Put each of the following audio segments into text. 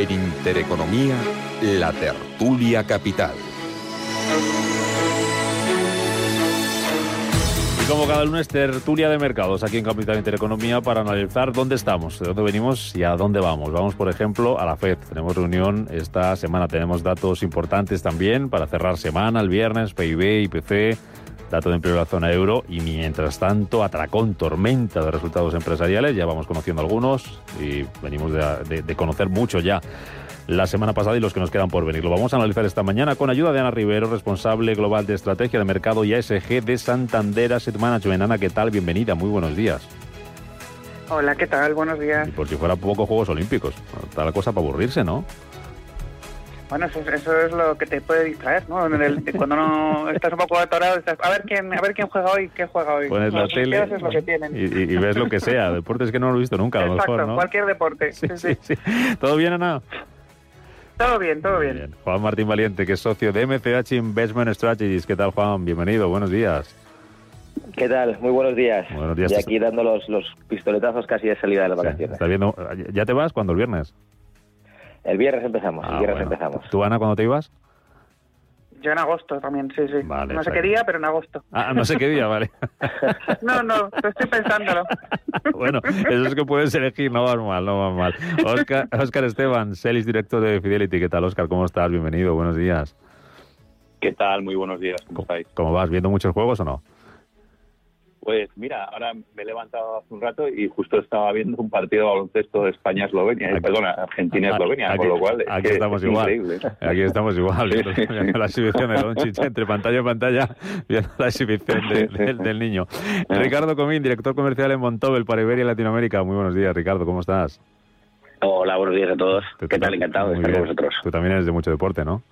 En Intereconomía, la tertulia capital. Y como cada lunes, tertulia de mercados aquí en Capital Intereconomía para analizar dónde estamos, de dónde venimos y a dónde vamos. Vamos, por ejemplo, a la FED. Tenemos reunión esta semana, tenemos datos importantes también para cerrar semana, el viernes, PIB, IPC, dato de empleo de la zona euro y mientras tanto atracón, tormenta de resultados empresariales, ya vamos conociendo algunos y venimos de, de, de conocer mucho ya la semana pasada y los que nos quedan por venir. Lo vamos a analizar esta mañana con ayuda de Ana Rivero, responsable global de estrategia de mercado y ASG de Santander Asset Management. Ana, ¿qué tal? Bienvenida, muy buenos días. Hola, ¿qué tal? Buenos días. Y por si fuera poco Juegos Olímpicos, está la cosa para aburrirse, ¿no? Bueno, eso, eso, es lo que te puede distraer, ¿no? El, cuando no estás un poco atorado, estás, a ver quién, a ver quién juega hoy, qué juega hoy. Pones la tele es lo que tienen. Y, y, ves lo que sea. Deportes que no lo he visto nunca, a lo Exacto, mejor, ¿no? cualquier deporte. Sí, sí, sí. ¿Todo bien, Ana? Todo bien, todo bien. bien. Juan Martín Valiente, que es socio de MCH Investment Strategies. ¿Qué tal, Juan? Bienvenido, buenos días. ¿Qué tal? Muy buenos días. Buenos días. Y aquí dando los, los pistoletazos casi de salida de las vacaciones. ¿Estás viendo? ¿Ya te vas? ¿Cuándo? ¿El viernes? El viernes empezamos, Ah, el viernes bueno. empezamos. ¿Tú, Ana, cuándo te ibas? Yo en agosto también, sí, sí. Vale, no sé qué día, pero en agosto. Ah, no sé qué día, vale. No, no, estoy pensándolo. bueno, eso es que puedes elegir, no vas mal, no vas mal. Oscar, Oscar Esteban, Sales Director de Fidelity. ¿Qué tal, Oscar? ¿Cómo estás? Bienvenido, buenos días. ¿Qué tal? Muy buenos días, ¿cómo estáis? ¿Cómo vas? ¿Viendo muchos juegos o no? Pues mira, ahora me he levantado hace un rato y justo estaba viendo un partido de baloncesto de España-Eslovenia, eh, Aquí- perdona, Argentina-Eslovenia, Aquí- con lo cual aquí estamos es igual. increíble. Aquí estamos igual, viendo viendo la exhibición de Doncic entre pantalla y pantalla, viendo la exhibición de- del, del niño. Ricardo Comín, director comercial en Montobel para Iberia y Latinoamérica. Muy buenos días, Ricardo, ¿cómo estás? Hola, buenos días a todos. ¿Qué tal? Encantado de estar con bien. vosotros. Tú también eres de mucho deporte, ¿no?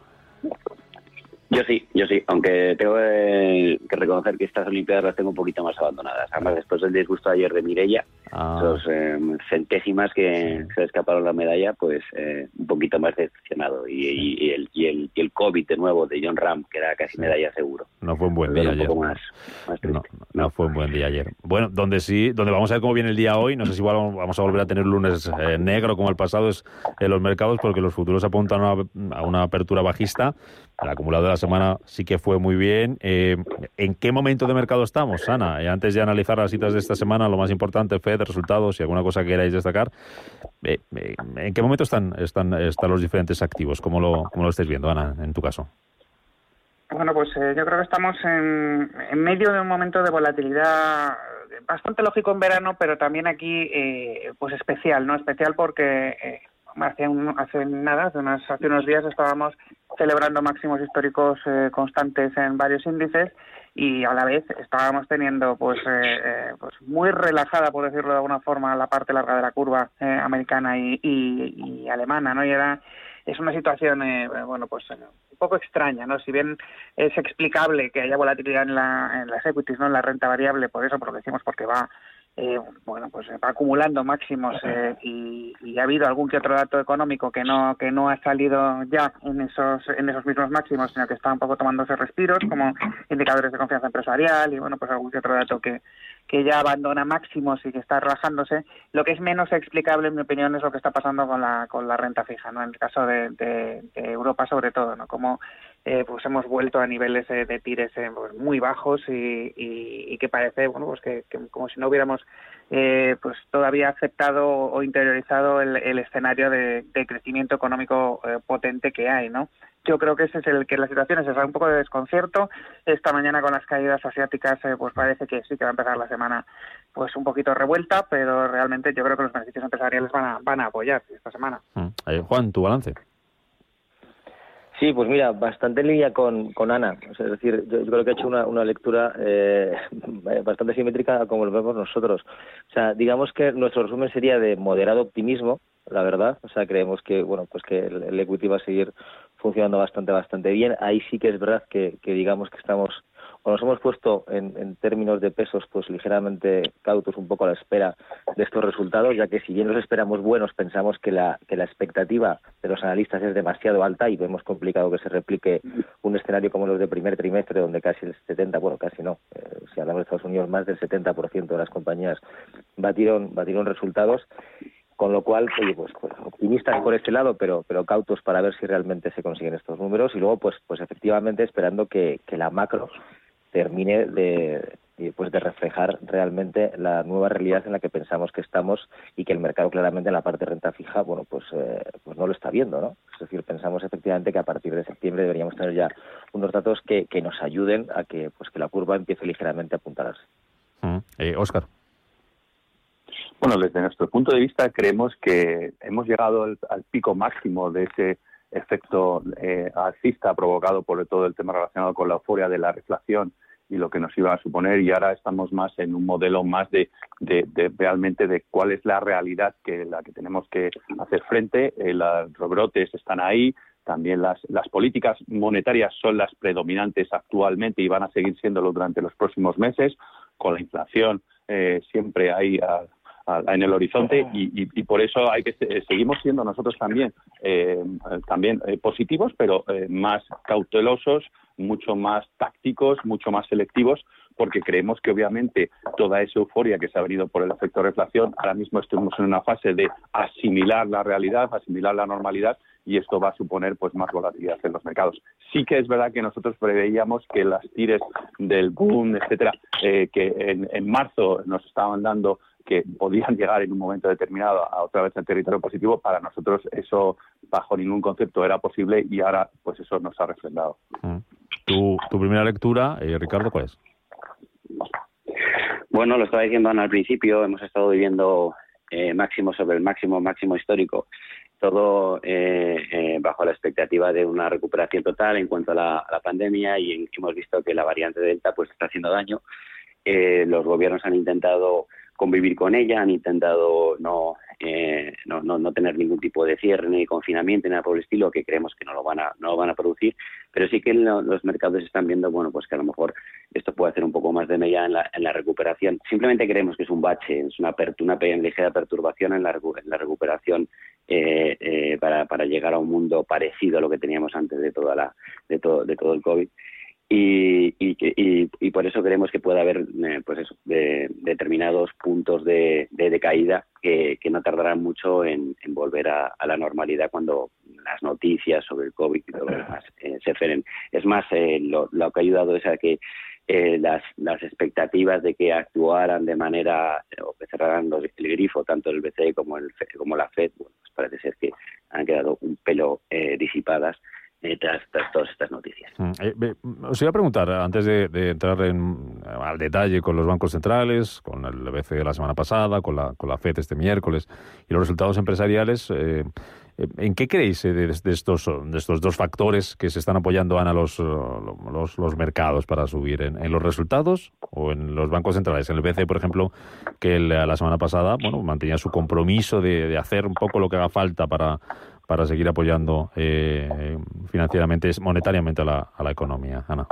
Yo sí, yo sí, aunque tengo eh, que reconocer que estas Olimpiadas las tengo un poquito más abandonadas. Además, después del disgusto ayer de Mirella, Ah, esos eh, centésimas que se escaparon la medalla, pues eh, un poquito más decepcionado. Y, y- y el, y, el, y el COVID de nuevo de John Ram, que era casi Sí. medalla seguro. no fue un buen día era un ayer. poco más, más No, fue un buen día ayer. Bueno, donde sí, donde vamos a ver cómo viene el día hoy, no sé si igual vamos a volver a tener lunes eh, negro como el pasado es en los mercados, porque los futuros apuntan a una, a una apertura bajista. El acumulado de la semana sí que fue muy bien. Eh, ¿En qué momento de mercado estamos, Ana? Eh, antes de analizar las citas de esta semana, lo más importante, FED, resultados y alguna cosa que queráis destacar. eh, eh, ¿En qué momento están, están, están los diferentes activos? ¿Cómo lo, cómo lo estáis viendo, Ana, en tu caso? Bueno, pues yo creo que estamos en, medio de un momento de volatilidad bastante lógico en verano, pero también aquí eh, pues especial, ¿no? Especial porque hace, hace nada, hace, unas- hace unos días estábamos celebrando máximos históricos eh, constantes en varios índices y a la vez estábamos teniendo pues eh, eh, pues muy relajada por decirlo de alguna forma la parte larga de la curva eh, americana y, y- alemana no y era es una situación eh, bueno pues un poco extraña no si bien es explicable que haya volatilidad en, la, en las equities no en la renta variable por eso por lo decimos porque va eh, bueno pues va acumulando máximos eh, y, y ha habido algún que otro dato económico que no que no ha salido ya en esos en esos mismos máximos sino que está un poco tomándose respiros como indicadores de confianza empresarial y bueno pues algún que otro dato que que ya abandona máximos y que está relajándose lo que es menos explicable en mi opinión es lo que está pasando con la con la renta fija no en el caso de, de- de Europa sobre todo no como eh, pues hemos vuelto a niveles eh, de tires eh, pues muy bajos y, y- que parece bueno pues que, como si no hubiéramos eh, pues todavía aceptado o interiorizado el, el escenario de, crecimiento económico eh, potente que hay no yo creo que ese es el que la situación es esa, un poco de desconcierto esta mañana con las caídas asiáticas pues parece que sí que va a empezar la semana pues un poquito revuelta pero realmente yo creo que los beneficios empresariales van a van a apoyar esta semana Mm. Juan, tu balance. Sí, pues mira, bastante en línea con, con Ana. es decir, yo, creo que ha hecho una, una lectura eh, bastante simétrica como lo vemos nosotros. O sea, digamos que nuestro resumen sería de moderado optimismo, la verdad. O sea, creemos que bueno, pues que el, equity va a seguir funcionando bastante, bastante bien. Ahí sí que es verdad que, que digamos que estamos nos hemos puesto en, términos de pesos pues ligeramente cautos un poco a la espera de estos resultados, ya que si bien los esperamos buenos, pensamos que la, que la expectativa de los analistas es demasiado alta y vemos complicado que se replique un escenario como los de primer trimestre, donde casi el 70, bueno, casi no, eh, si hablamos de Estados Unidos, más del 70% de las compañías batieron, batieron resultados con lo cual, oye, pues, pues, optimistas por este lado, pero, pero cautos para ver si realmente se consiguen estos números y luego, pues, pues efectivamente esperando que la macro termine de, pues de reflejar realmente la nueva realidad en la que pensamos que estamos y que el mercado claramente en la parte de renta fija bueno pues eh, pues no lo está viendo no es decir pensamos efectivamente que a partir de septiembre deberíamos tener ya unos datos que, que nos ayuden a que pues que la curva empiece ligeramente a apuntarse. Oscar mm. eh, bueno desde nuestro punto de vista creemos que hemos llegado al, pico máximo de ese efecto eh, alcista provocado por todo el tema relacionado con la euforia de la reflación y lo que nos iba a suponer y ahora estamos más en un modelo más de, de, realmente de cuál es la realidad que la que tenemos que hacer frente. Eh, los rebrotes están ahí, también las, las políticas monetarias son las predominantes actualmente y van a seguir siéndolo durante los próximos meses, con la inflación eh, siempre ahí en el horizonte y, y, por eso hay que seguimos siendo nosotros también eh, también positivos pero más cautelosos mucho más tácticos, mucho más selectivos, porque creemos que obviamente toda esa euforia que se ha venido por el efecto de reflación, ahora mismo estamos en una fase de asimilar la realidad, asimilar la normalidad y esto va a suponer pues más volatilidad en los mercados. Sí que es verdad que nosotros preveíamos que las tires del boom, etcétera, eh, que en, en marzo nos estaban dando que podían llegar en un momento determinado a otra vez al territorio positivo, para nosotros eso bajo ningún concepto era posible y ahora pues eso nos ha refrendado. ¿Tu, tu primera lectura, eh, Ricardo, cuál es? Bueno, lo estaba diciendo Ana al principio, hemos estado viviendo eh, máximo sobre el máximo, máximo histórico, todo eh, eh, bajo la expectativa de una recuperación total en cuanto a la, a la pandemia y hemos visto que la variante Delta pues está haciendo daño. los gobiernos han intentado convivir con ella, han intentado no, eh, no, no, no, tener ningún tipo de cierre ni confinamiento ni nada por el estilo, que creemos que no lo van a, no lo van a producir, pero sí que los mercados están viendo, bueno, pues que a lo mejor esto puede hacer un poco más de media en la, en la recuperación. Simplemente creemos que es un bache, es una, una ligera perturbación en la, en la recuperación eh, eh, para, para llegar a un mundo parecido a lo que teníamos antes de toda la, de todo, de todo el COVID y, y, y, por eso creemos que puede haber eh, pues eso, de, determinados puntos de, de, caída que, que, no tardarán mucho en, en volver a, a, la normalidad cuando las noticias sobre el COVID y todo lo demás eh, se frenen. Es más, eh, lo, lo, que ha ayudado es a que eh, las, las expectativas de que actuaran de manera o que cerraran los, el grifo tanto el BCE como el como la Fed bueno, pues parece ser que han quedado un pelo eh, disipadas tras, todas estas noticias. Mm, eh, os iba a preguntar, antes de, entrar en, al detalle con los bancos centrales, con el BCE de la semana pasada, con la, con la FED este miércoles y los resultados empresariales, eh, ¿en qué creéis de, estos, de estos dos factores que se están apoyando, Ana, los, los, los mercados para subir? ¿En, los resultados o en los bancos centrales? En el BCE, por ejemplo, que la semana pasada bueno, mantenía su compromiso de, de hacer un poco lo que haga falta para para seguir apoyando eh, financieramente, monetariamente a la, a la economía. Ana.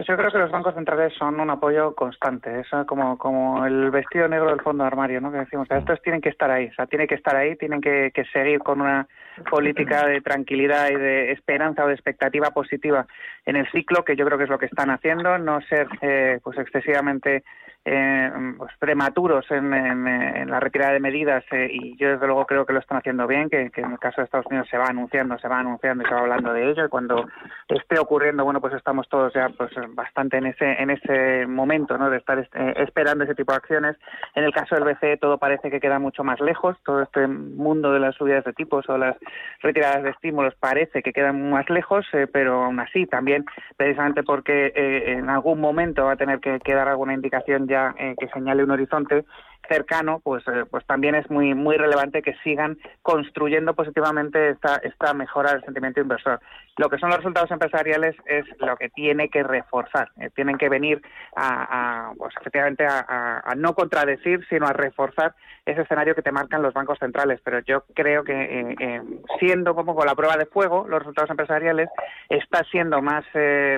Pues yo creo que los bancos centrales son un apoyo constante, es como, como el vestido negro del fondo de armario, ¿no? Que decimos, estos tienen que estar ahí, o sea, tienen que estar ahí, tienen que, que seguir con una política de tranquilidad y de esperanza o de expectativa positiva en el ciclo, que yo creo que es lo que están haciendo, no ser eh, pues excesivamente eh, pues prematuros en, la retirada de medidas eh, y yo desde luego creo que lo están haciendo bien, que, en el caso de Estados Unidos se va anunciando, se va anunciando y se va hablando de ello y cuando esté ocurriendo, bueno, pues estamos todos ya pues bastante en ese en ese momento, ¿no? De estar eh, esperando ese tipo de acciones. En el caso del BCE todo parece que queda mucho más lejos, todo este mundo de las subidas de tipos o las retiradas de estímulos parece que quedan más lejos, pero aún así también, precisamente porque en algún momento va a tener que, que dar alguna indicación ya que señale un horizonte, cercano, pues, eh, pues también es muy, muy relevante que sigan construyendo positivamente esta, esta mejora del sentimiento inversor. Lo que son los resultados empresariales es lo que tiene que reforzar. Eh, tienen que venir a, pues efectivamente a, no contradecir, sino a reforzar ese escenario que te marcan los bancos centrales. Pero yo creo que eh, siendo como con la prueba de fuego, los resultados empresariales está siendo más,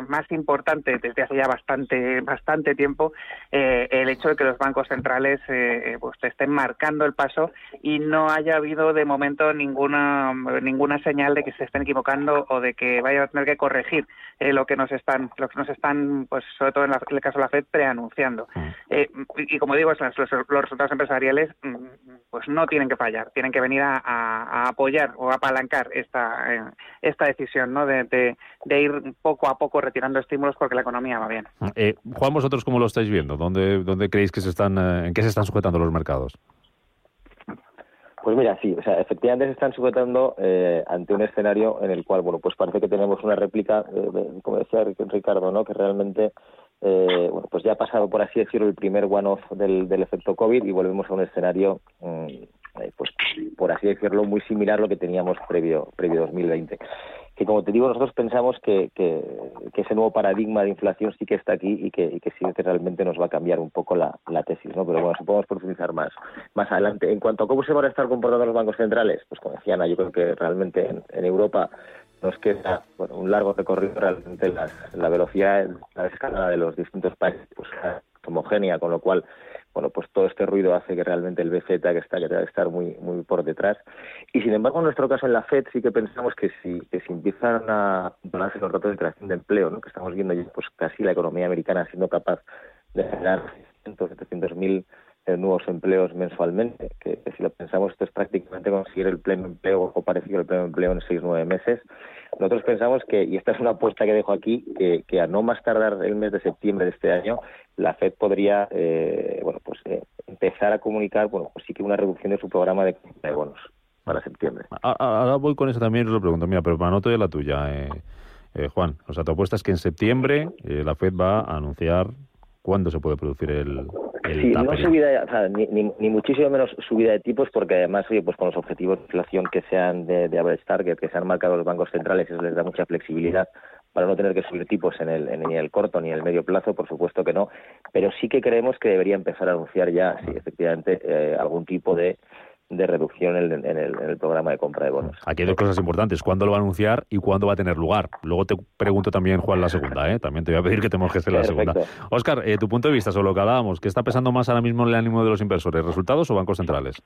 más importante desde hace ya bastante, bastante tiempo el hecho de que los bancos centrales eh, pues te estén marcando el paso y no haya habido de momento ninguna ninguna señal de que se estén equivocando o de que vayan a tener que corregir eh, lo que nos están lo que nos están pues sobre todo en, el caso de la Fed preanunciando. Mm. eh, y, como digo los, resultados empresariales mm, pues no tienen que fallar tienen que venir a, apoyar o apalancar esta esta decisión no de, de, ir poco a poco retirando estímulos porque la economía va bien. Juan vosotros cómo lo estáis viendo dónde dónde creéis que se están en qué se están sujetando los mercados? Pues mira, sí, o sea, efectivamente se están sujetando eh, ante un escenario en el cual, bueno, pues parece que tenemos una réplica, eh, como decía Ricardo, ¿no? Que realmente, eh, bueno, pues ya ha pasado, por así decirlo, el primer one-off del, efecto COVID y volvemos a un escenario, mm, pues, por así decirlo, muy similar a lo que teníamos previo, previo 2020 que como te digo, nosotros pensamos que, que, ese nuevo paradigma de inflación sí que está aquí y que, sí que realmente nos va a cambiar un poco la, tesis, ¿no? Pero bueno, supongo profundizar más, más adelante. En cuanto a cómo se van a estar comportando los bancos centrales, pues como decía Ana, yo creo que realmente en, Europa nos queda un largo recorrido realmente la velocidad, la escalada de los distintos países pues, homogénea, con lo cual bueno, pues todo este ruido hace que realmente el BZ que está que debe estar muy muy por detrás. Y sin embargo, en nuestro caso en la FED sí que pensamos que si que si empiezan a donarse los datos de creación de empleo, ¿no? que estamos viendo ya pues casi la economía americana siendo capaz de generar 600, 700 mil eh, nuevos empleos mensualmente, que, si lo pensamos esto es prácticamente conseguir el pleno empleo o parecido al pleno empleo en seis nueve meses. Nosotros pensamos que, y esta es una apuesta que dejo aquí, que, que a no más tardar el mes de septiembre de este año, la Fed podría eh, bueno pues eh, empezar a comunicar bueno pues sí que una reducción de su programa de, bonos para septiembre. Ahora voy con eso también y os lo pregunto, mira, pero anoto ya la tuya, eh, Juan. O sea, tu apuesta es que en septiembre la Fed va a anunciar cuándo se puede producir el, el sí, no subida, o sea, ni, ni, muchísimo menos subida de tipos, porque además, oye, pues con los objetivos de inflación que sean de, de average target, que se han marcado los bancos centrales, eso les da mucha flexibilidad para no tener que subir tipos en el, en el corto ni en el medio plazo, por supuesto que no, pero sí que creemos que debería empezar a anunciar ya, sí, efectivamente, eh, algún tipo de, de reducción en, en, el, en, el, programa de compra de bonos. Aquí hay dos cosas importantes, cuándo lo va a anunciar y cuándo va a tener lugar. Luego te pregunto también, Juan, la segunda, ¿eh? también te voy a pedir que te mojes en la segunda. Óscar, eh, tu punto de vista sobre lo que hablábamos, ¿qué está pesando más ahora mismo en el ánimo de los inversores, resultados o bancos centrales?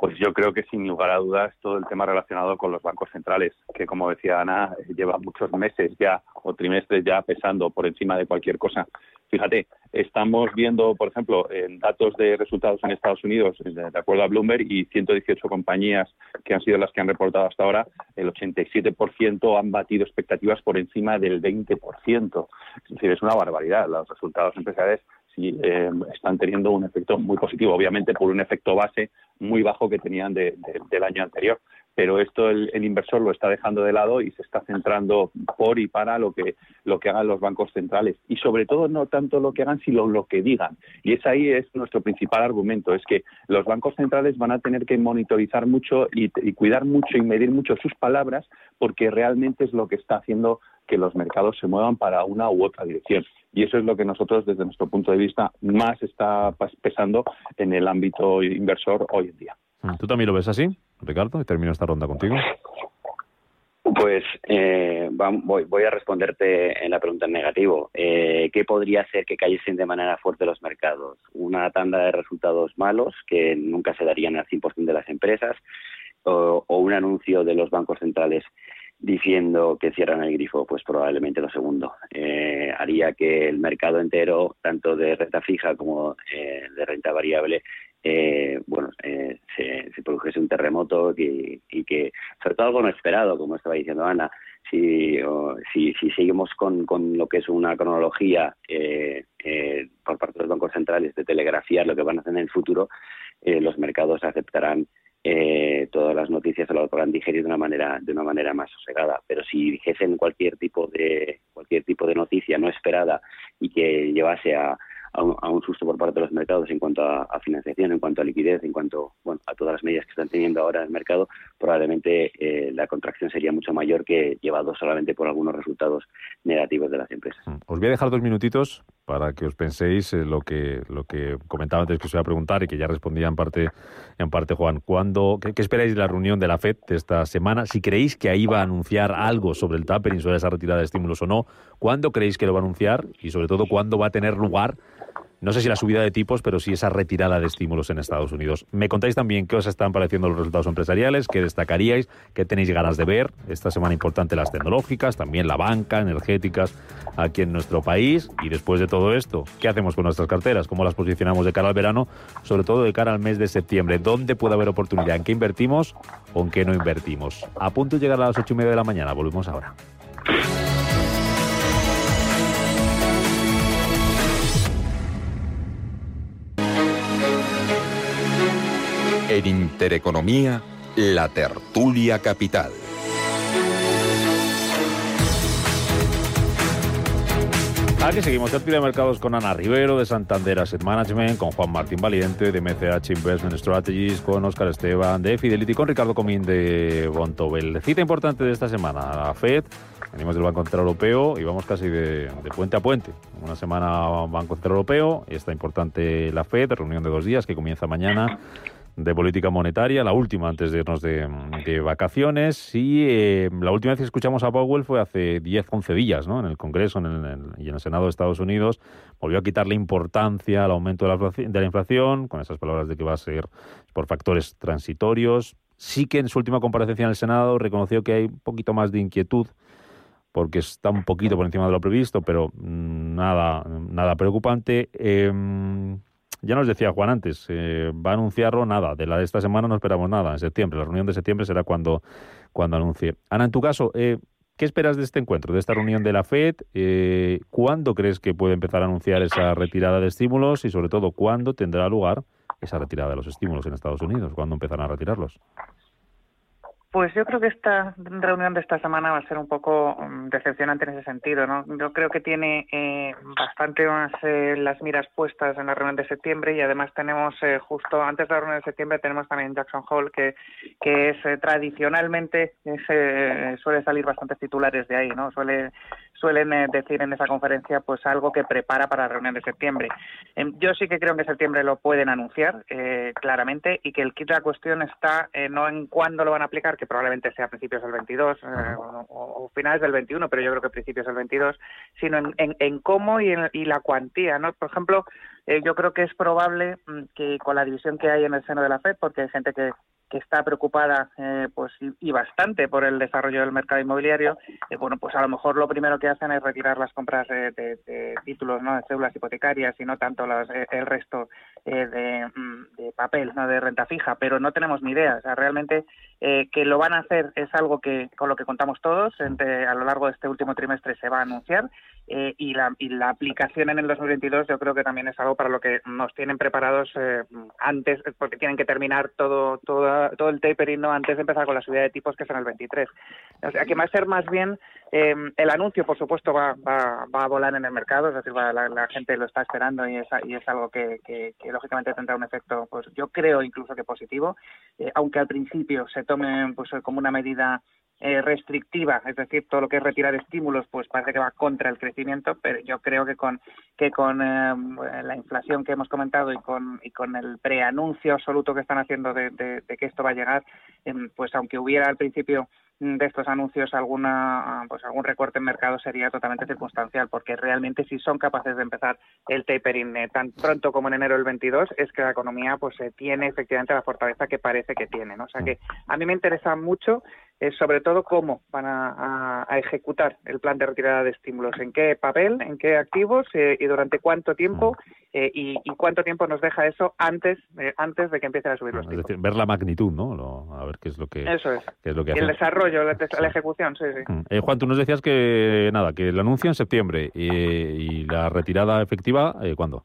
Pues yo creo que sin lugar a dudas todo el tema relacionado con los bancos centrales, que como decía Ana, lleva muchos meses ya o trimestres ya pesando por encima de cualquier cosa. Fíjate, estamos viendo, por ejemplo, en datos de resultados en Estados Unidos, de acuerdo a Bloomberg, y 118 compañías que han sido las que han reportado hasta ahora, el 87% han batido expectativas por encima del 20%. Es decir, es una barbaridad. Los resultados empresariales sí eh, están teniendo un efecto muy positivo, obviamente por un efecto base muy bajo que tenían del año anterior. Pero esto el, inversor lo está dejando de lado y se está centrando por y para lo que, lo que hagan los bancos centrales. Y sobre todo no tanto lo que hagan, sino lo que digan. Y es ahí es nuestro principal argumento, es que los bancos centrales van a tener que monitorizar mucho y cuidar mucho y medir mucho sus palabras porque realmente es lo que está haciendo que los mercados se muevan para una u otra dirección. Y eso es lo que nosotros, desde nuestro punto de vista, más está pesando en el ámbito inversor hoy en día. Mm, ¿Tú también lo ves así, Ricardo? Y termino esta ronda contigo. Pues eh, voy, a responderte en la pregunta en negativo. Eh, ¿Qué podría hacer que cayesen de manera fuerte los mercados? Una tanda de resultados malos que nunca se darían al 100% de las empresas o, un anuncio de los bancos centrales diciendo que cierran el grifo, pues probablemente lo segundo. Eh, haría que el mercado entero, tanto de renta fija como eh, de renta variable, eh, bueno, se, se, produjese un terremoto y, que, sobre todo algo no esperado, como estaba diciendo Ana, si, si, si, seguimos con, con, lo que es una cronología por parte de los bancos centrales de telegrafiar lo que van a hacer en el futuro, los mercados aceptarán eh, todas las noticias se lo podrán digerir de una manera de una manera más sosegada. Pero si dijesen cualquier tipo de cualquier tipo de noticia no esperada y que llevase a a un, susto por parte de los mercados en cuanto a, financiación, en cuanto a liquidez, en cuanto bueno, a todas las medidas que están teniendo ahora el mercado, probablemente eh, la contracción sería mucho mayor que llevado solamente por algunos resultados negativos de las empresas. Mm. Os voy a dejar dos minutitos para que os penséis eh, lo que lo que comentaba antes que os iba a preguntar y que ya respondía en parte en parte Juan. ¿Cuándo, qué, esperáis de la reunión de la FED de esta semana? Si creéis que ahí va a anunciar algo sobre el tapering, sobre esa retirada de estímulos o no, ¿cuándo creéis que lo va a anunciar? Y sobre todo, ¿cuándo va a tener lugar no sé si la subida de tipos, pero sí esa retirada de estímulos en Estados Unidos. Me contáis también qué os están pareciendo los resultados empresariales, qué destacaríais, qué tenéis ganas de ver. Esta semana importante las tecnológicas, también la banca, energéticas aquí en nuestro país. Y después de todo esto, ¿qué hacemos con nuestras carteras? ¿Cómo las posicionamos de cara al verano? Sobre todo de cara al mes de septiembre. ¿Dónde puede haber oportunidad? ¿En qué invertimos o en qué no invertimos? A punto de llegar a las ocho y media de la mañana. Volvemos ahora. En Intereconomía, la tertulia capital. Aquí seguimos tertulia de mercados con Ana Rivero de Santander Asset Management, con Juan Martín Valiente de MCH Investment Strategies, con Oscar Esteban de Fidelity, con Ricardo Comín de Bontobel. Cita importante de esta semana, la FED, venimos del Banco Central Europeo y vamos casi de, de, puente a puente. Una semana Banco Central Europeo y está importante la FED, reunión de dos días que comienza mañana de política monetaria, la última antes de irnos de, vacaciones. Y eh, la última vez que escuchamos a Powell fue hace 10, 11 días, ¿no? En el Congreso y en el Senado de Estados Unidos. Volvió a quitarle importancia al aumento de la, de la inflación, con esas palabras de que va a ser por factores transitorios. Sí que en su última comparecencia en el Senado reconoció que hay un poquito más de inquietud porque está un poquito por encima de lo previsto, pero mm, nada, nada preocupante. Em, ya nos decía Juan antes, eh, va a anunciarlo nada. De la de esta semana no esperamos nada. En septiembre, la reunión de septiembre será cuando, cuando anuncie. Ana, en tu caso, eh, ¿qué esperas de este encuentro, de esta reunión de la FED? Eh, ¿Cuándo crees que puede empezar a anunciar esa retirada de estímulos y, sobre todo, cuándo tendrá lugar esa retirada de los estímulos en Estados Unidos? ¿Cuándo empezarán a retirarlos? Pues yo creo que esta reunión de esta semana va a ser un poco mm, decepcionante en ese sentido, ¿no? Yo creo que tiene eh, bastante más eh, las miras puestas en la reunión de septiembre y además tenemos eh, justo antes de la reunión de septiembre tenemos también Jackson Hole que que es tradicionalmente suele salir bastantes titulares de ahí, ¿no? Suele suelen eh, decir en esa conferencia pues algo que prepara para la reunión de septiembre. Em, yo sí que creo que en septiembre lo pueden anunciar eh, claramente y que el kit de la cuestión está eh, no en cuándo lo van a aplicar, que probablemente sea a principios del 22 o, finales del 21, pero yo creo que principios del 22, sino en, cómo y, y la cuantía. ¿no? Por ejemplo, yo creo que es probable mm, que con la división que hay en el seno de la FED, porque hay gente que que está preocupada eh, pues y, bastante por el desarrollo del mercado inmobiliario, eh, bueno, pues a lo mejor lo primero que hacen es retirar las compras de, títulos, ¿no? de cédulas hipotecarias y no tanto las, eh, el resto de, mm, de, papel, ¿no? de renta fija, pero no tenemos ni idea. O sea, realmente que lo van a hacer es algo que con lo que contamos todos. Entre, a lo largo de este último trimestre se va a anunciar eh, y, la, y la aplicación en el 2022 yo creo que también es algo para lo que nos tienen preparados eh, antes, porque tienen que terminar todo, todo, todo el tapering ¿no? antes de empezar con la subida de tipos que es en el 23. O sea, que va a ser más bien eh, el anuncio, por supuesto, va, va, va, a volar en el mercado, es decir, la, la, gente lo está esperando y es, y es algo que, que, lógicamente tendrá un efecto, pues yo creo incluso que positivo, aunque al principio se tome pues como una medida eh, restrictiva, es decir, todo lo que es retirar estímulos, pues parece que va contra el crecimiento, pero yo creo que con que con eh, la inflación que hemos comentado y con y con el preanuncio absoluto que están haciendo de, que esto va a llegar, pues aunque hubiera al principio de estos anuncios alguna pues algún recorte en mercado sería totalmente circunstancial porque realmente si son capaces de empezar el tapering eh, tan pronto como en enero del 22 es que la economía pues tiene efectivamente la fortaleza que parece que tiene ¿no? o sea que a mí me interesa mucho es sobre todo cómo van a, ejecutar el plan de retirada de estímulos, en qué papel, en qué activos eh, y durante cuánto tiempo eh, y, cuánto tiempo nos deja eso antes eh, antes de que empiecen a subir los tipos. Es decir, ver la magnitud, ¿no? a ver qué es lo que Eso es. Qué es lo que el desarrollo, la, ejecución, sí, sí. Mm. Juan, tú nos decías que nada, que el anuncio en septiembre y, la retirada efectiva, ¿cuándo?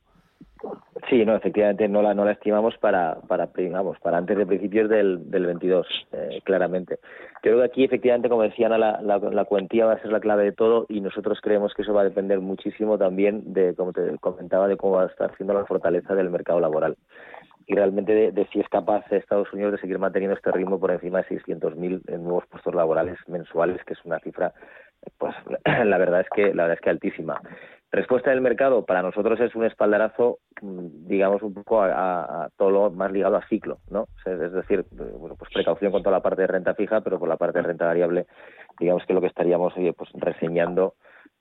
Sí, no, efectivamente no la no la estimamos para para digamos, para antes de principios del, del 22, eh, claramente. Creo que aquí efectivamente, como decía Ana, la, la, cuantía va a ser la clave de todo y nosotros creemos que eso va a depender muchísimo también de, como te comentaba, de cómo va a estar siendo la fortaleza del mercado laboral y realmente de, si es capaz Estados Unidos de seguir manteniendo este ritmo por encima de 600.000 nuevos puestos laborales mensuales, que es una cifra, pues la verdad es que la verdad es que altísima. Respuesta del mercado para nosotros es un espaldarazo, mm, digamos, un poco a, todo lo más ligado a ciclo, ¿no? Es decir, bueno, pues precaución con toda la parte de renta fija, pero por la parte de renta variable, digamos que lo que estaríamos pues reseñando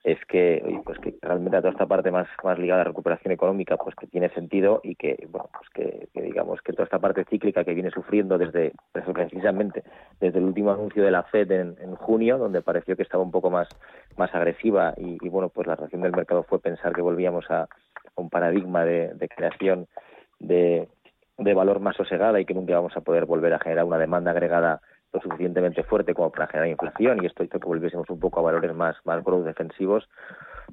es que pues que realmente a toda esta parte más más ligada a recuperación económica pues que tiene sentido y que bueno pues que, digamos que toda esta parte cíclica que viene sufriendo desde precisamente desde el último anuncio de la Fed en, junio donde pareció que estaba un poco más más agresiva y, bueno pues la reacción del mercado fue pensar que volvíamos a un paradigma de, de creación de, de valor más sosegada y que nunca vamos a poder volver a generar una demanda agregada lo suficientemente fuerte como para generar inflación y esto hizo que volviésemos un poco a valores más, más growth defensivos.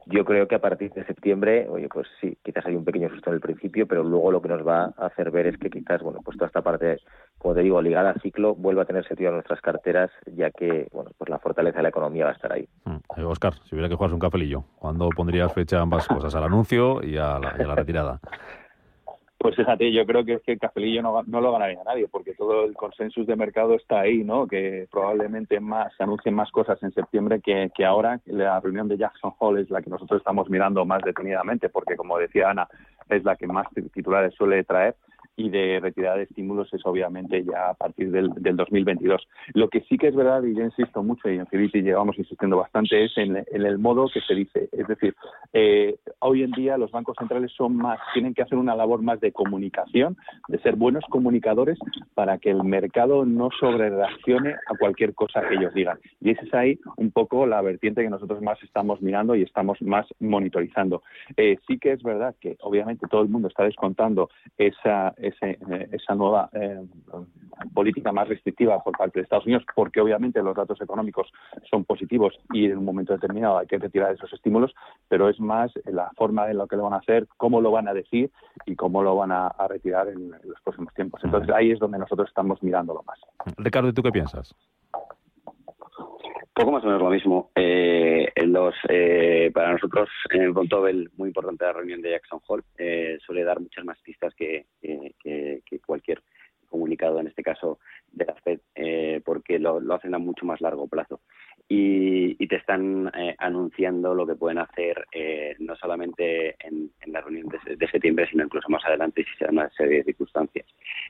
Yo creo que a partir de septiembre, oye, pues sí, quizás hay un pequeño susto en el principio, pero luego lo que nos va a hacer ver es que quizás, bueno, pues toda esta parte, como te digo, ligada al ciclo, vuelva a tener sentido en nuestras carteras, ya que, bueno, pues la fortaleza de la economía va a estar ahí. Oscar, mm. si hubiera que jugarse un cafelillo, ¿cuándo pondrías fecha a ambas cosas, al anuncio y a la, y a la retirada? Pues fíjate, yo creo que es que el cafelillo no, no lo ganaría nadie, porque todo el consenso de mercado está ahí, ¿no? Que probablemente más se anuncien más cosas en septiembre que, que ahora. La reunión de Jackson Hole es la que nosotros estamos mirando más detenidamente, porque como decía Ana, es la que más titulares suele traer y de retirada de estímulos es obviamente ya a partir del, del 2022. Lo que sí que es verdad, y yo insisto mucho, y en Civiti llevamos insistiendo bastante, es en, el modo que se dice. Es decir, eh, hoy en día los bancos centrales son más, tienen que hacer una labor más de comunicación, de ser buenos comunicadores para que el mercado no sobrereaccione a cualquier cosa que ellos digan. Y esa es ahí un poco la vertiente que nosotros más estamos mirando y estamos más monitorizando. Eh, sí que es verdad que obviamente todo el mundo está descontando esa ese, eh, esa nueva eh, política más restrictiva por parte de Estados Unidos, porque obviamente los datos económicos son positivos y en un momento determinado hay que retirar esos estímulos, pero es más la forma en la que lo van a hacer, cómo lo van a decir y cómo lo van a, retirar en, los próximos tiempos. Entonces ahí es donde nosotros estamos mirándolo más. Ricardo, ¿tú qué piensas? Poco más o menos lo mismo. Eh, los, eh, para nosotros, en el Bontobel, muy importante la reunión de Jackson Hall, eh, suele dar muchas más pistas que, cualquier comunicado, en este caso de la FED, porque lo, hacen a mucho más largo plazo. Y, te están anunciando lo que pueden hacer no solamente en, la reunión de, septiembre, sino incluso más adelante si se dan una serie de circunstancias.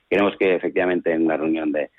Queremos que efectivamente en la reunión de,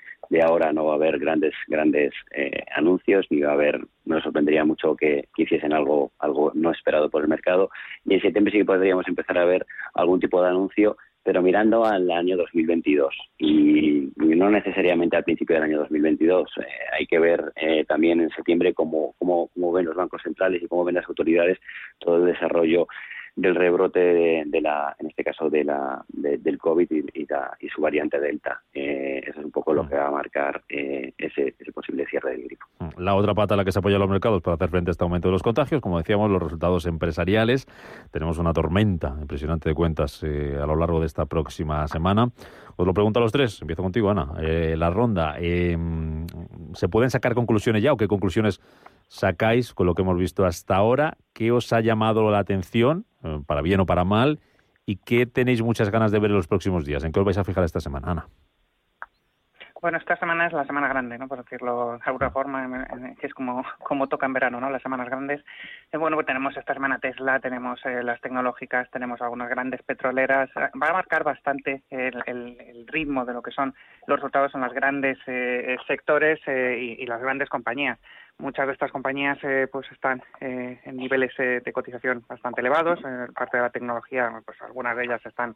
ahora no va a haber grandes grandes eh, anuncios ni va a haber nos sorprendería mucho que, hiciesen algo algo no esperado por el mercado y en septiembre sí que podríamos empezar a ver algún tipo de anuncio pero mirando al año 2022 y, no necesariamente al principio del año 2022 eh, hay que ver eh, también en septiembre cómo, cómo, cómo ven los bancos centrales y cómo ven las autoridades todo el desarrollo del rebrote de, la, en este caso de la, del COVID y, y, su variante Delta. Eh, eso es un poco lo mm. que va a marcar eh, ese, posible cierre del grifo. Mm. La otra pata a la que se apoyan los mercados para hacer frente a este aumento de los contagios, como decíamos, los resultados empresariales. Tenemos una tormenta impresionante de cuentas eh, a lo largo de esta próxima semana. Os lo pregunto a los tres. Empiezo contigo, Ana. la ronda. ¿Se pueden sacar conclusiones ya o qué conclusiones sacáis con lo que hemos visto hasta ahora? ¿Qué os ha llamado la atención, eh, para bien o para mal? ¿Y qué tenéis muchas ganas de ver en los próximos días? ¿En qué os vais a fijar esta semana, Ana? Bueno, esta semana es la semana grande, ¿no? Por decirlo de alguna forma, que es como, como toca en verano, ¿no? Las semanas grandes. Eh, bueno, pues tenemos esta semana Tesla, tenemos eh, las tecnológicas, tenemos algunas grandes petroleras. Va a marcar bastante el, ritmo de lo que son los resultados en los grandes sectores y las grandes compañías. Muchas de estas compañías eh, pues están eh, en niveles eh, de cotización bastante elevados. En parte de la tecnología, pues algunas de ellas están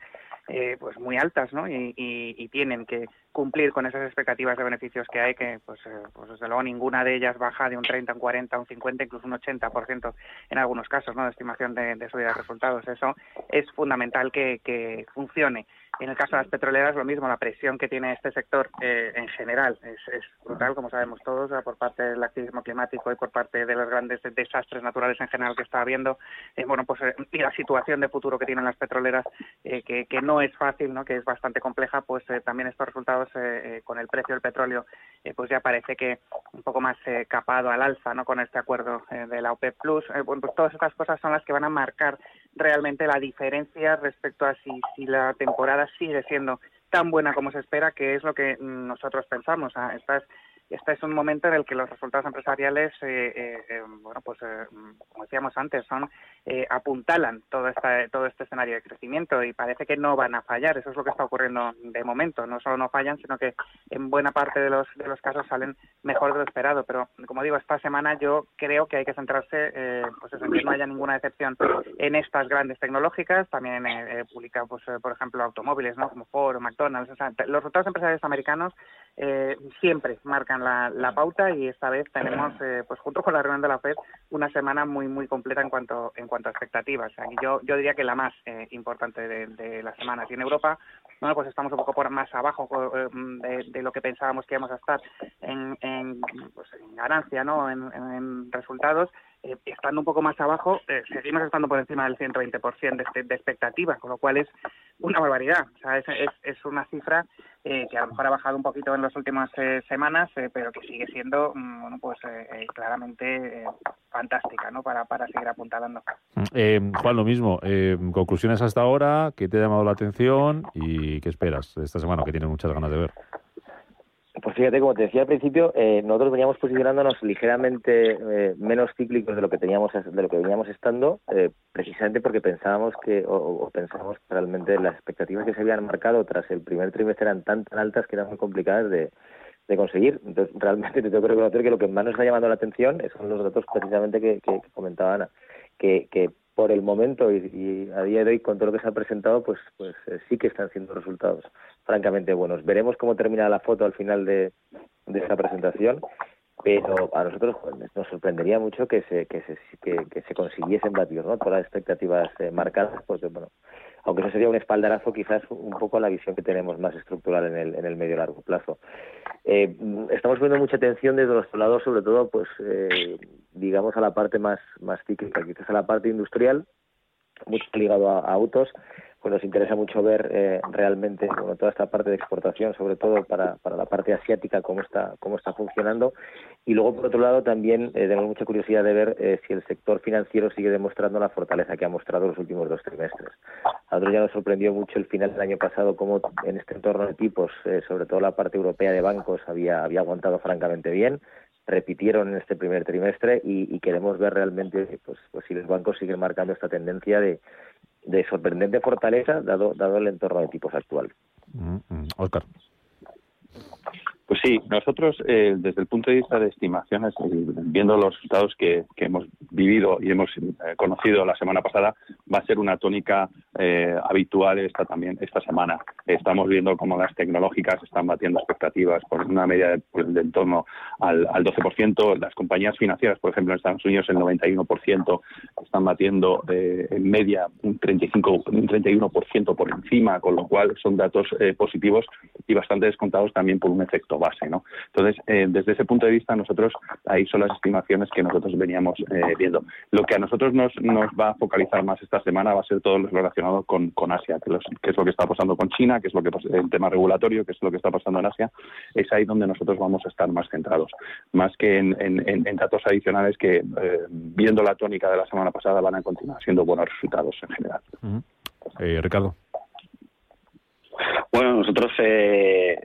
pues muy altas, ¿no? Y, tienen que cumplir con esas expectativas de beneficios que hay, que pues, pues desde luego ninguna de ellas baja de un 30, un 40, un 50, incluso un 80% en algunos casos, ¿no? De estimación de, de subida de resultados. Eso es fundamental que, funcione. En el caso de las petroleras, lo mismo, la presión que tiene este sector en general es, es brutal, como sabemos todos, por parte del activismo climático y por parte de los grandes desastres naturales en general que está habiendo, bueno, pues y la situación de futuro que tienen las petroleras, que, que, no es fácil, ¿no? que es bastante compleja, pues también estos resultados con el precio del petróleo, pues ya parece que un poco más capado al alza, ¿no? Con este acuerdo de la OPEP Plus, bueno, pues todas estas cosas son las que van a marcar realmente la diferencia respecto a si, si la temporada sigue siendo tan buena como se espera, que es lo que nosotros pensamos. Ah, estas este es un momento en el que los resultados empresariales, eh, eh, eh, bueno, pues como decíamos antes, son apuntalan todo esta, todo este escenario de crecimiento y parece que no van a fallar. Eso es lo que está ocurriendo de momento. No solo no fallan, sino que en buena parte de los de los casos salen mejor de lo esperado. Pero como digo, esta semana yo creo que hay que centrarse, pues en que no haya ninguna decepción en estas grandes tecnológicas. También publica, pues por ejemplo, automóviles, ¿no? Como Ford o McDonald's. los resultados empresariales americanos siempre marcan la, pauta y esta vez tenemos, eh, pues junto con la reunión de la FED, una semana muy muy completa en cuanto en cuanto a expectativas. yo yo diría que la más eh, importante de, la semana. Y en Europa, bueno, pues estamos un poco por más abajo eh, de, lo que pensábamos que íbamos a estar en, en, pues en ganancia, ¿no? en resultados eh, estando un poco más abajo, eh, seguimos estando por encima del 120% de, este, de expectativa, con lo cual es una barbaridad. O sea, es, es, una cifra eh, que a lo mejor ha bajado un poquito en las últimas semanas, pero que sigue siendo, mm, bueno, pues claramente fantástica, ¿no? Para, para seguir apuntalando. Juan, lo mismo. conclusiones hasta ahora, ¿qué te ha llamado la atención y qué esperas esta semana, que tienes muchas ganas de ver? Pues fíjate, como te decía al principio, eh, nosotros veníamos posicionándonos ligeramente eh, menos cíclicos de lo que teníamos, de lo que veníamos estando, eh, precisamente porque pensábamos que, o, pensábamos que realmente las expectativas que se habían marcado tras el primer trimestre eran tan, altas que eran muy complicadas de, conseguir. Entonces, realmente te tengo que reconocer que lo que más nos está llamando la atención son los datos precisamente que, que, comentaba Ana, que, que por el momento y, a día de hoy con todo lo que se ha presentado, pues, pues sí que están siendo resultados francamente buenos. Veremos cómo termina la foto al final de, de esta presentación, pero a nosotros pues, nos sorprendería mucho que se que se que, se consiguiesen batir ¿no? todas las expectativas eh, marcadas porque bueno aunque eso sería un espaldarazo quizás un poco a la visión que tenemos más estructural en el en el medio largo plazo. Eh, estamos viendo mucha atención desde nuestro lado sobre todo pues eh, digamos a la parte más más cíclica quizás a la parte industrial mucho ligado a autos pues nos interesa mucho ver eh, realmente bueno, toda esta parte de exportación, sobre todo para, para la parte asiática, cómo está, cómo está funcionando. Y luego, por otro lado, también eh, tenemos mucha curiosidad de ver eh, si el sector financiero sigue demostrando la fortaleza que ha mostrado los últimos dos trimestres. A nosotros ya nos sorprendió mucho el final del año pasado, cómo en este entorno de tipos, sobre todo la parte europea de bancos, había, había aguantado francamente bien repitieron en este primer trimestre y, y queremos ver realmente pues, pues si los bancos siguen marcando esta tendencia de, de sorprendente fortaleza dado, dado el entorno de tipos actual. Oscar. Mm, pues sí, nosotros eh, desde el punto de vista de estimaciones, eh, viendo los resultados que, hemos vivido y hemos eh, conocido la semana pasada, va a ser una tónica habitual esta también esta semana. Estamos viendo cómo las tecnológicas están batiendo expectativas por una media de, pues, en torno al, al 12%. Las compañías financieras, por ejemplo, en Estados Unidos el 91% están batiendo en media un 35 un 31% por encima, con lo cual son datos positivos y bastante descontados también por un efecto base. ¿no? Entonces, eh, desde ese punto de vista, nosotros ahí son las estimaciones que nosotros veníamos eh, viendo. Lo que a nosotros nos, nos va a focalizar más esta semana va a ser todo lo relacionado con, con Asia, que, es lo que está pasando con China, que es lo que el tema regulatorio, que es lo que está pasando en Asia. Es ahí donde nosotros vamos a estar más centrados, más que en, en, datos adicionales que, eh, viendo la tónica de la semana pasada, van a continuar siendo buenos resultados en general. Ricardo. Bueno, nosotros, eh,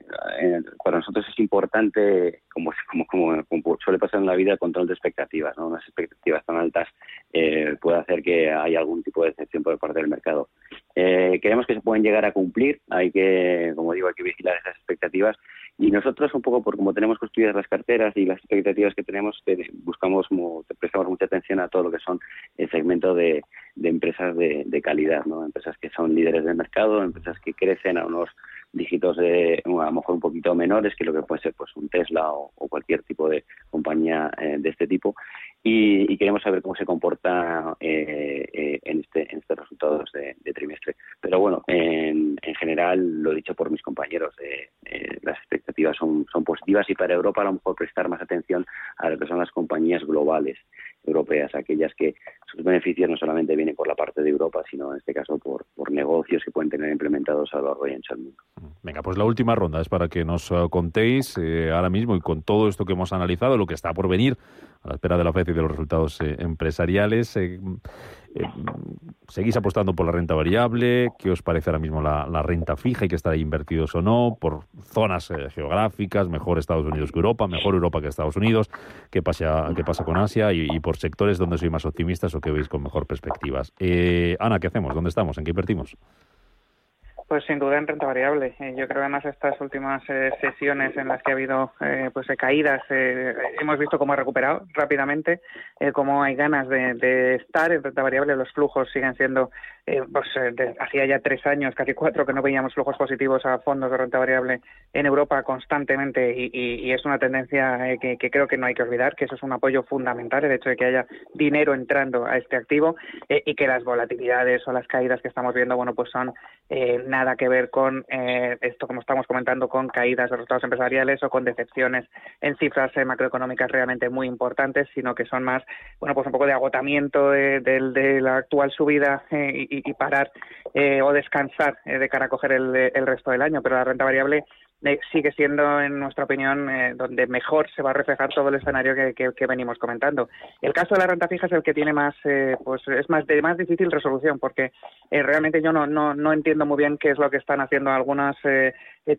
eh, para nosotros es importante, como, como, como, suele pasar en la vida, el control de expectativas. ¿no? Unas expectativas tan altas eh, puede hacer que haya algún tipo de decepción por parte del mercado. Eh, creemos que se pueden llegar a cumplir, hay que, como digo, hay que vigilar esas expectativas y nosotros, un poco por como tenemos construidas las carteras y las expectativas que tenemos, buscamos, prestamos mucha atención a todo lo que son el segmento de, empresas de, calidad, ¿no? Empresas que son líderes del mercado, empresas que crecen a unos dígitos de, a lo mejor un poquito menores que lo que puede ser pues un Tesla o, cualquier tipo de compañía eh, de este tipo y, queremos saber cómo se comporta eh, eh, en este en estos resultados de, trimestre. Pero bueno en, en, general lo dicho por mis compañeros las expectativas son, son positivas y para Europa a lo mejor prestar más atención a lo que son las compañías globales europeas, aquellas que sus beneficios no solamente vienen por la parte de Europa, sino en este caso por, por negocios que pueden tener implementados a lo largo y ancho mundo. Venga, pues la última ronda es para que nos eh, contéis eh, ahora mismo y con todo esto que hemos analizado, lo que está por venir a la espera de la FED y de los resultados eh, empresariales. ¿Seguís apostando por la renta variable? ¿Qué os parece ahora mismo la, renta fija y que estar invertidos o no? ¿Por zonas geográficas? ¿Mejor Estados Unidos que Europa? ¿Mejor Europa que Estados Unidos? ¿Qué pasa, qué pasa con Asia? Y, y por sectores donde sois más optimistas o que veis con mejor perspectivas. Ana, ¿qué hacemos? ¿Dónde estamos? ¿En qué invertimos? Pues sin duda en renta variable. Eh, yo creo además estas últimas eh, sesiones en las que ha habido eh, pues caídas, hemos visto cómo ha recuperado rápidamente, cómo hay ganas de, estar en renta variable. Los flujos siguen siendo, pues hacía ya tres años, casi cuatro, que no veíamos flujos positivos a fondos de renta variable en Europa constantemente y, es una tendencia que, que, creo que no hay que olvidar, que eso es un apoyo fundamental, el hecho de que haya dinero entrando a este activo y que las volatilidades o las caídas que estamos viendo, bueno, pues son nada que ver con eh, esto, como estamos comentando, con caídas de resultados empresariales o con decepciones en cifras eh, macroeconómicas realmente muy importantes, sino que son más, bueno, pues un poco de agotamiento de, la actual subida eh, y, parar o descansar de cara a coger el, el resto del año. Pero la renta variable sigue siendo, en nuestra opinión, eh, donde mejor se va a reflejar todo el escenario que, venimos comentando. El caso de la renta fija es el que tiene más, eh, pues es más de más difícil resolución, porque eh, realmente yo no, no, no entiendo muy bien qué es lo que están haciendo algunas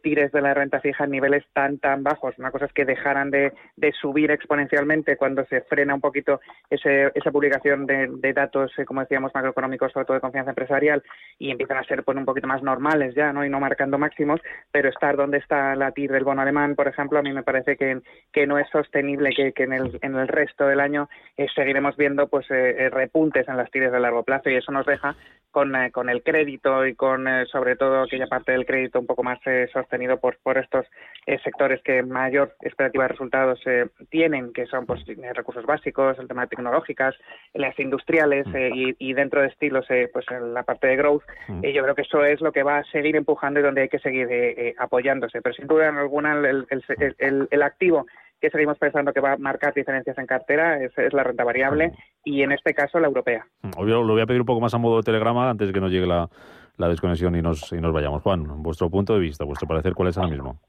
tires de la renta fija en niveles tan tan bajos. Una cosa es que dejaran de, subir exponencialmente cuando se frena un poquito ese, esa publicación de, datos, como decíamos, macroeconómicos, sobre todo de confianza empresarial, y empiezan a ser pues, un poquito más normales ya, ¿no? Y no marcando máximos, pero estar donde está la TIR del bono alemán, por ejemplo, a mí me parece que, que no es sostenible que, que en, el, en el resto del año eh, seguiremos viendo pues eh, eh, repuntes en las TIRs de largo plazo y eso nos deja con, con el crédito y con sobre todo aquella parte del crédito un poco más sostenido por, por estos sectores que mayor expectativa de resultados tienen, que son pues recursos básicos, el tema de tecnológicas, las industriales y, y, dentro de estilos pues en la parte de growth. Mm. yo creo que eso es lo que va a seguir empujando y donde hay que seguir apoyándose pero sin duda alguna el, activo que seguimos pensando que va a marcar diferencias en cartera es, la renta variable y en este caso la europea. Obvio, lo voy a pedir un poco más a modo de telegrama antes de que nos llegue la, desconexión y nos, y nos vayamos. Juan, vuestro punto de vista, vuestro parecer, ¿cuál es ahora mismo?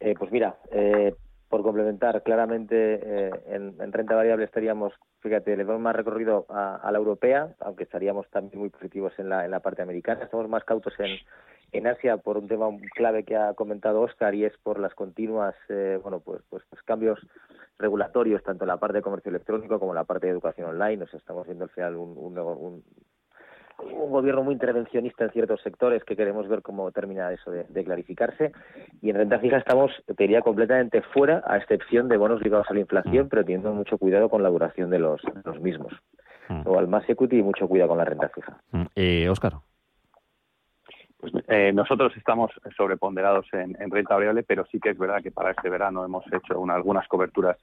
Eh, pues mira, eh, por complementar, claramente eh, en, renta variable estaríamos, fíjate, le vemos más recorrido a, la europea, aunque estaríamos también muy positivos en la, en la parte americana. Estamos más cautos en, en Asia por un tema clave que ha comentado Oscar y es por las continuas, eh, bueno, pues, pues, pues, cambios regulatorios tanto en la parte de comercio electrónico como en la parte de educación online. Nos estamos viendo al final un, un, un gobierno muy intervencionista en ciertos sectores que queremos ver cómo termina eso de, clarificarse. Y en renta fija estamos, te diría, completamente fuera, a excepción de bonos ligados a la inflación, pero teniendo mucho cuidado con la duración de los, los mismos. Mm. O al más equity y mucho cuidado con la renta fija. Mm. Eh, Oscar. Pues, eh, nosotros estamos sobreponderados en, renta variable, pero sí que es verdad que para este verano hemos hecho algunas coberturas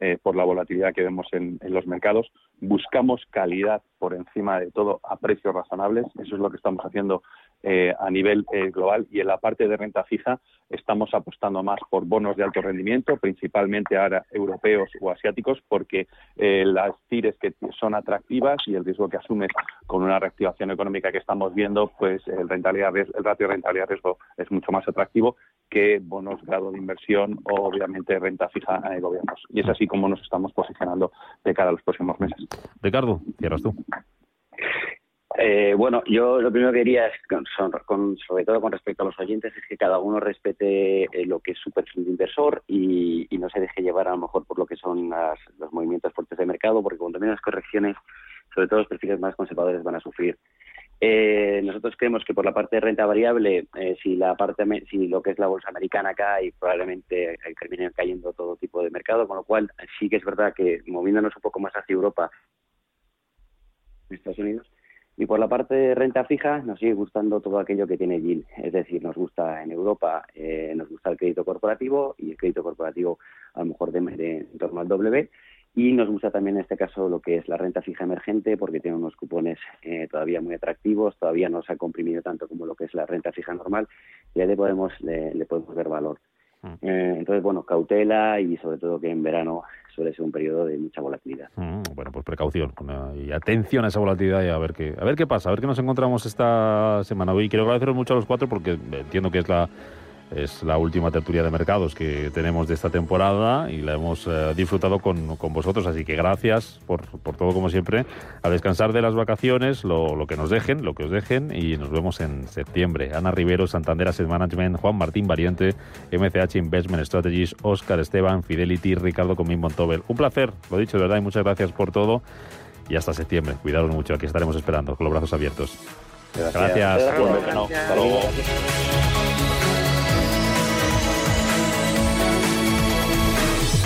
eh, por la volatilidad que vemos en, los mercados. Buscamos calidad por encima de todo a precios razonables. Eso es lo que estamos haciendo eh, a nivel eh, global. Y en la parte de renta fija estamos apostando más por bonos de alto rendimiento, principalmente ahora europeos o asiáticos, porque las tires que son atractivas y el riesgo que asumes con una reactivación económica que estamos viendo, pues el, rentabilidad, el ratio de rentabilidad riesgo es mucho más atractivo que bonos grado de inversión o obviamente renta fija en gobiernos. Y es así como nos estamos posicionando de cara a los próximos meses. Ricardo, cierras tú. Eh, bueno, yo lo primero que diría es, con, sobre todo con respecto a los oyentes, es que cada uno respete eh, lo que es su perfil de inversor y, no se deje llevar a lo mejor por lo que son los movimientos fuertes de mercado, porque cuando las correcciones, sobre todo los perfiles más conservadores van a sufrir. Eh, nosotros creemos que por la parte de renta variable, eh, si la parte, si lo que es la bolsa americana cae, probablemente termine cayendo todo tipo de mercado, con lo cual sí que es verdad que moviéndonos un poco más hacia Europa, Estados Unidos, y por la parte de renta fija nos sigue gustando todo aquello que tiene yield, es decir, nos gusta en Europa, eh, nos gusta el crédito corporativo y el crédito corporativo a lo mejor de, de en torno al W y nos gusta también en este caso lo que es la renta fija emergente porque tiene unos cupones eh, todavía muy atractivos, todavía no se ha comprimido tanto como lo que es la renta fija normal y ahí le podemos, le, le podemos ver valor. Mm. Eh, entonces, bueno, cautela y sobre todo que en verano suele ser un periodo de mucha volatilidad. Mm, Bueno, pues precaución eh, y atención a esa volatilidad y a ver qué a ver qué pasa, a ver qué nos encontramos esta semana. Hoy quiero agradeceros mucho a los cuatro porque entiendo que es la es la última tertulia de mercados que tenemos de esta temporada y la hemos eh, disfrutado con, con vosotros, así que gracias por, por todo como siempre. A descansar de las vacaciones, lo, lo que nos dejen, lo que os dejen y nos vemos en septiembre. Ana Rivero, Santander Asset Management, Juan Martín Valiente, MCH Investment Strategies, Oscar Esteban, Fidelity, Ricardo Comín Montobel. Un placer, lo dicho, de verdad, y muchas gracias por todo. Y hasta septiembre. Cuidaros mucho, aquí estaremos esperando con los brazos abiertos. Gracias. Gracias. Buen verano. Hasta luego. Gracias.